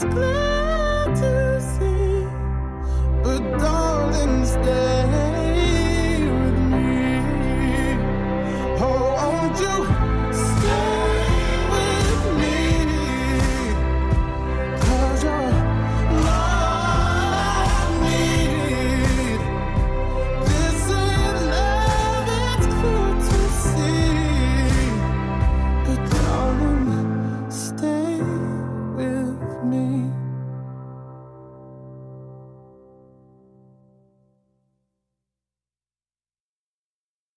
It's clear.